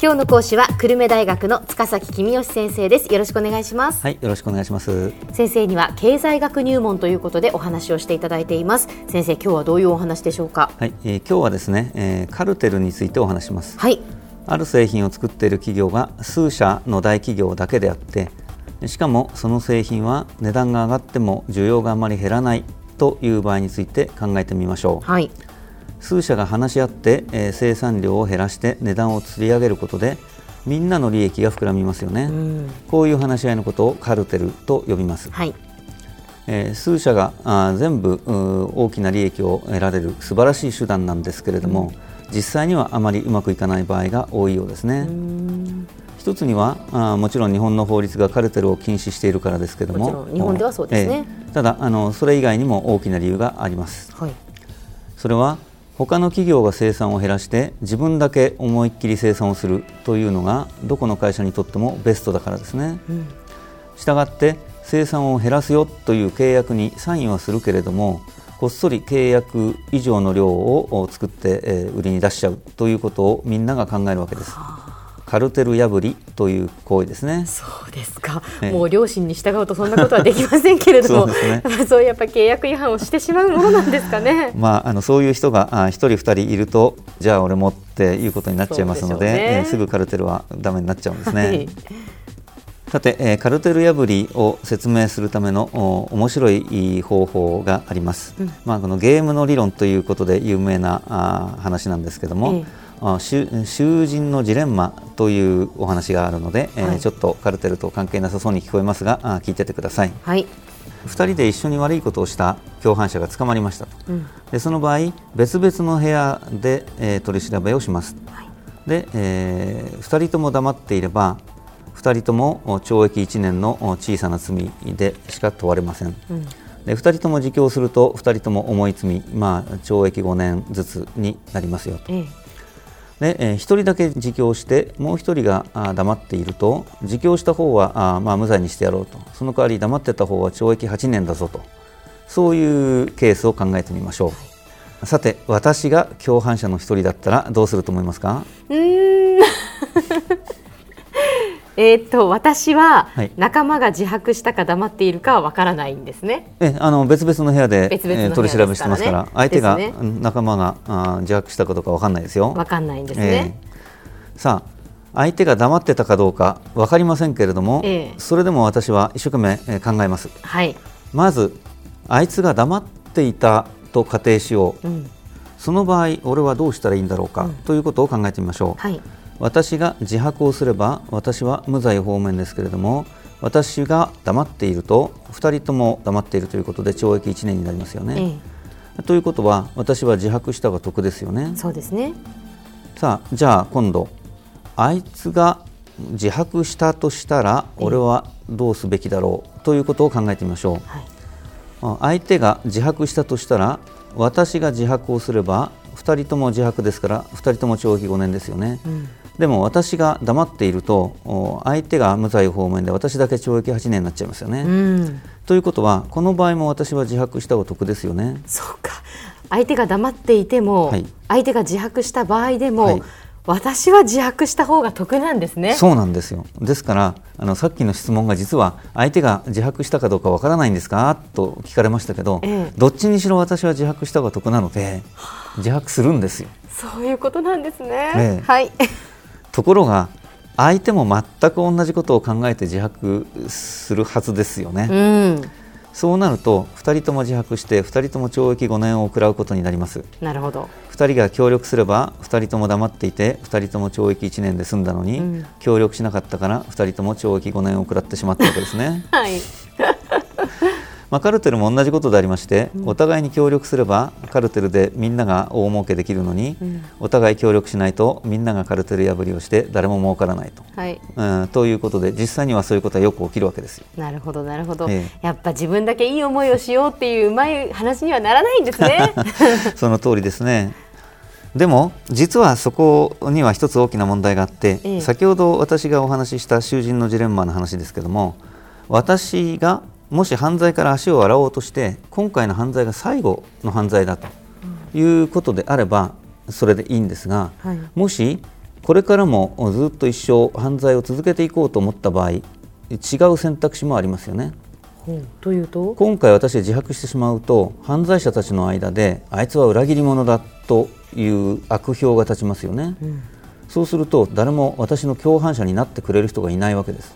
今日の講師は久留米大学の塚崎君吉先生です。よろしくお願いします。はいよろしくお願いします。先生には経済学入門ということでお話をしていただいています。先生今日はどういうお話でしょうか？はい、えー、今日はですね、えー、カルテルについてお話します。はい。ある製品を作っている企業が数社の大企業だけであってしかもその製品は値段が上がっても需要があまり減らないという場合について考えてみましょう、はい、数社が話し合って、えー、生産量を減らして値段を釣り上げることでみんなの利益が膨らみますよね、うん、こういう話し合いのことをカルテルと呼びます、はい、えー、数社があ全部大きな利益を得られる素晴らしい手段なんですけれども、うん、実際にはあまりうまくいかない場合が多いようですね。一つにはあもちろん日本の法律がカルテルを禁止しているからですけれども日本ではそうですね、えー、ただあのそれ以外にも大きな理由があります、はい、それは他の企業が生産を減らして自分だけ思いっきり生産をするというのがどこの会社にとってもベストだからですね。うん、したがって生産を減らすよという契約にサインはするけれどもこっそり契約以上の量を作って、え売りに出しちゃうということをみんなが考えるわけです。カルテル破りという行為ですね。そうですか。もう両親に従うとそんなことはできませんけれども、そうね、そうやっぱ契約違反をしてしまうものなんですかね。まああのそういう人が一人二人いると、じゃあ俺もっていうことになっちゃいますので、でね、えー、すぐカルテルはダメになっちゃうんですね。はいさて、えー、カルテル破りを説明するための面白い方法があります、うん、まあ、このゲームの理論ということで有名なあ話なんですけども、えー、囚人のジレンマというお話があるので、はい、えー、ちょっとカルテルと関係なさそうに聞こえますがあ聞いててください、はい、2人で一緒に悪いことをした共犯者が捕まりましたと、うん、でその場合別々の部屋で、えー、取り調べをします、はい、で、えー、2人とも黙っていれば2人とも懲役1年の小さな罪でしか問われません、うん、で2人とも自供すると2人とも重い罪、まあ、懲役5年ずつになりますよと。で、1人だけ自供してもう1人が黙っていると自供した方はあまあ無罪にしてやろうと。その代わり黙ってた方は懲役8年だぞと。そういうケースを考えてみましょう。さて私が共犯者の1人だったらどうすると思いますか？うん。えー、っと私は仲間が自白したか黙っているかはわからないんですね。えあの別々の部屋で別々、ね、取り調べしてますから、相手が、仲間があ自白したかどうかわかんないですよ。わかんないんですね。えー、さあ相手が黙ってたかどうかわかりませんけれども、えー、それでも私は一生懸命考えます。はい。まずあいつが黙っていたと仮定しよう。うん、その場合俺はどうしたらいいんだろうか、うん、ということを考えてみましょう。はい。私が自白をすれば私は無罪方面ですけれども私が黙っていると2人とも黙っているということで懲役1年になりますよね。ええ、ということは私は自白したが得ですよね。そうですねさあじゃあ今度あいつが自白したとしたら俺はどうすべきだろうということを考えてみましょう。はい、相手が自白したとしたら私が自白をすれば2人とも自白ですから2人とも懲役5年ですよね。うんでも私が黙っていると相手が無罪方面で私だけ懲役8年になっちゃいますよね。うん、ということはこの場合も私は自白したお得ですよね。そうか相手が黙っていても、はい、相手が自白した場合でも、はい、私は自白した方が得なんですね。そうなんですよ。ですからあのさっきの質問が実は相手が自白したかどうかわからないんですか？と聞かれましたけど、ええ、どっちにしろ私は自白した方が得なので自白するんですよ。そういうことなんですね。え、はい。ところが相手も全く同じことを考えて自白するはずですよね。うん。そうなると2人とも自白して2人とも懲役5年を食らうことになります。なるほど。2人が協力すれば2人とも黙っていて2人とも懲役1年で済んだのに、うん、協力しなかったから2人とも懲役5年を食らってしまったわけですね。はいまあ、カルテルも同じことでありまして、お互いに協力すればカルテルでみんなが大儲けできるのに、うん、お互い協力しないとみんながカルテル破りをして誰も儲からないと、はい、うん、ということで実際にはそういうことはよく起きるわけですよ。なるほどなるほど、ええ、やっぱ自分だけいい思いをしようっていううまい話にはならないんですね。その通りですね。でも実はそこには一つ大きな問題があって、ええ、先ほど私がお話しした囚人のジレンマの話ですけども私がもし犯罪から足を洗おうとして今回の犯罪が最後の犯罪だということであればそれでいいんですが、はい、もしこれからもずっと一生犯罪を続けていこうと思った場合違う選択肢もありますよね。というと？今回私自白してしまうと犯罪者たちの間であいつは裏切り者だという悪評が立ちますよね、うん、そうすると誰も私の共犯者になってくれる人がいないわけです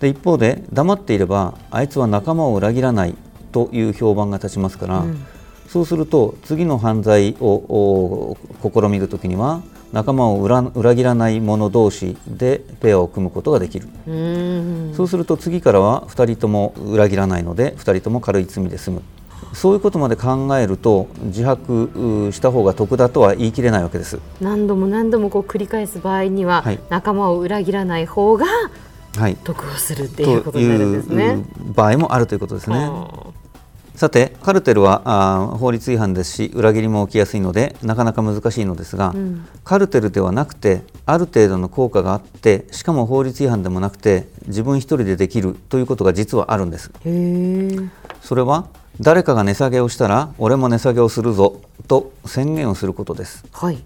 で一方で黙っていればあいつは仲間を裏切らないという評判が立ちますから、うん、そうすると次の犯罪を試みるときには仲間を裏裏切らない者同士でペアを組むことができる。そうすると次からは2人とも裏切らないので2人とも軽い罪で済む。そういうことまで考えると自白した方が得だとは言い切れないわけです。何度も何度もこう繰り返す場合には、はい、仲間を裏切らない方が得をするっていうことになるんですね、場合もあるということですね。さてカルテルはあ法律違反ですし裏切りも起きやすいのでなかなか難しいのですが、うん、カルテルではなくてある程度の効果があってしかも法律違反でもなくて自分一人でできるということが実はあるんです。それは誰かが値下げをしたら俺も値下げをするぞと宣言をすることです、はい、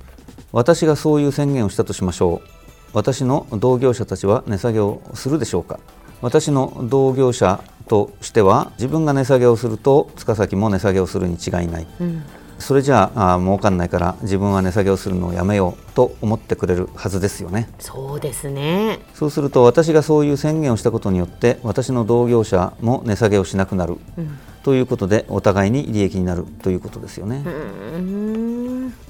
私がそういう宣言をしたとしましょう私の同業者たちは値下げをするでしょうか？私の同業者としては自分が値下げをすると塚崎も値下げをするに違いない、うん、それじゃああ儲かんないから自分は値下げをするのをやめようと思ってくれるはずですよね。そうですね。そうすると私がそういう宣言をしたことによって私の同業者も値下げをしなくなる、うん、ということでお互いに利益になるということですよね。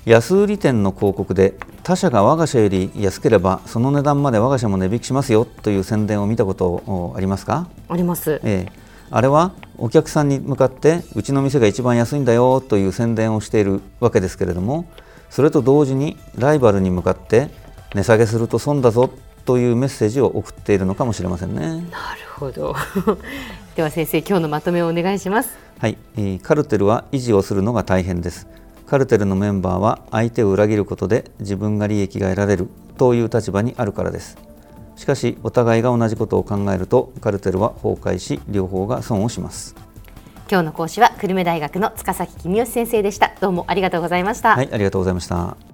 安売店の広告で他社が我が社より安ければその値段まで我が社も値引きしますよという宣伝を見たことありますか？あります、ええ、あれはお客さんに向かってうちの店が一番安いんだよという宣伝をしているわけですけれどもそれと同時にライバルに向かって値下げすると損だぞというメッセージを送っているのかもしれませんね。なるほど。では先生今日のまとめをお願いします。はい、カルテルは維持をするのが大変ですカルテルのメンバーは相手を裏切ることで自分が利益が得られるという立場にあるからです。しかしお互いが同じことを考えるとカルテルは崩壊し両方が損をします。今日の講師は久留米大学の塚崎君吉先生でした。どうもありがとうございました。はいありがとうございました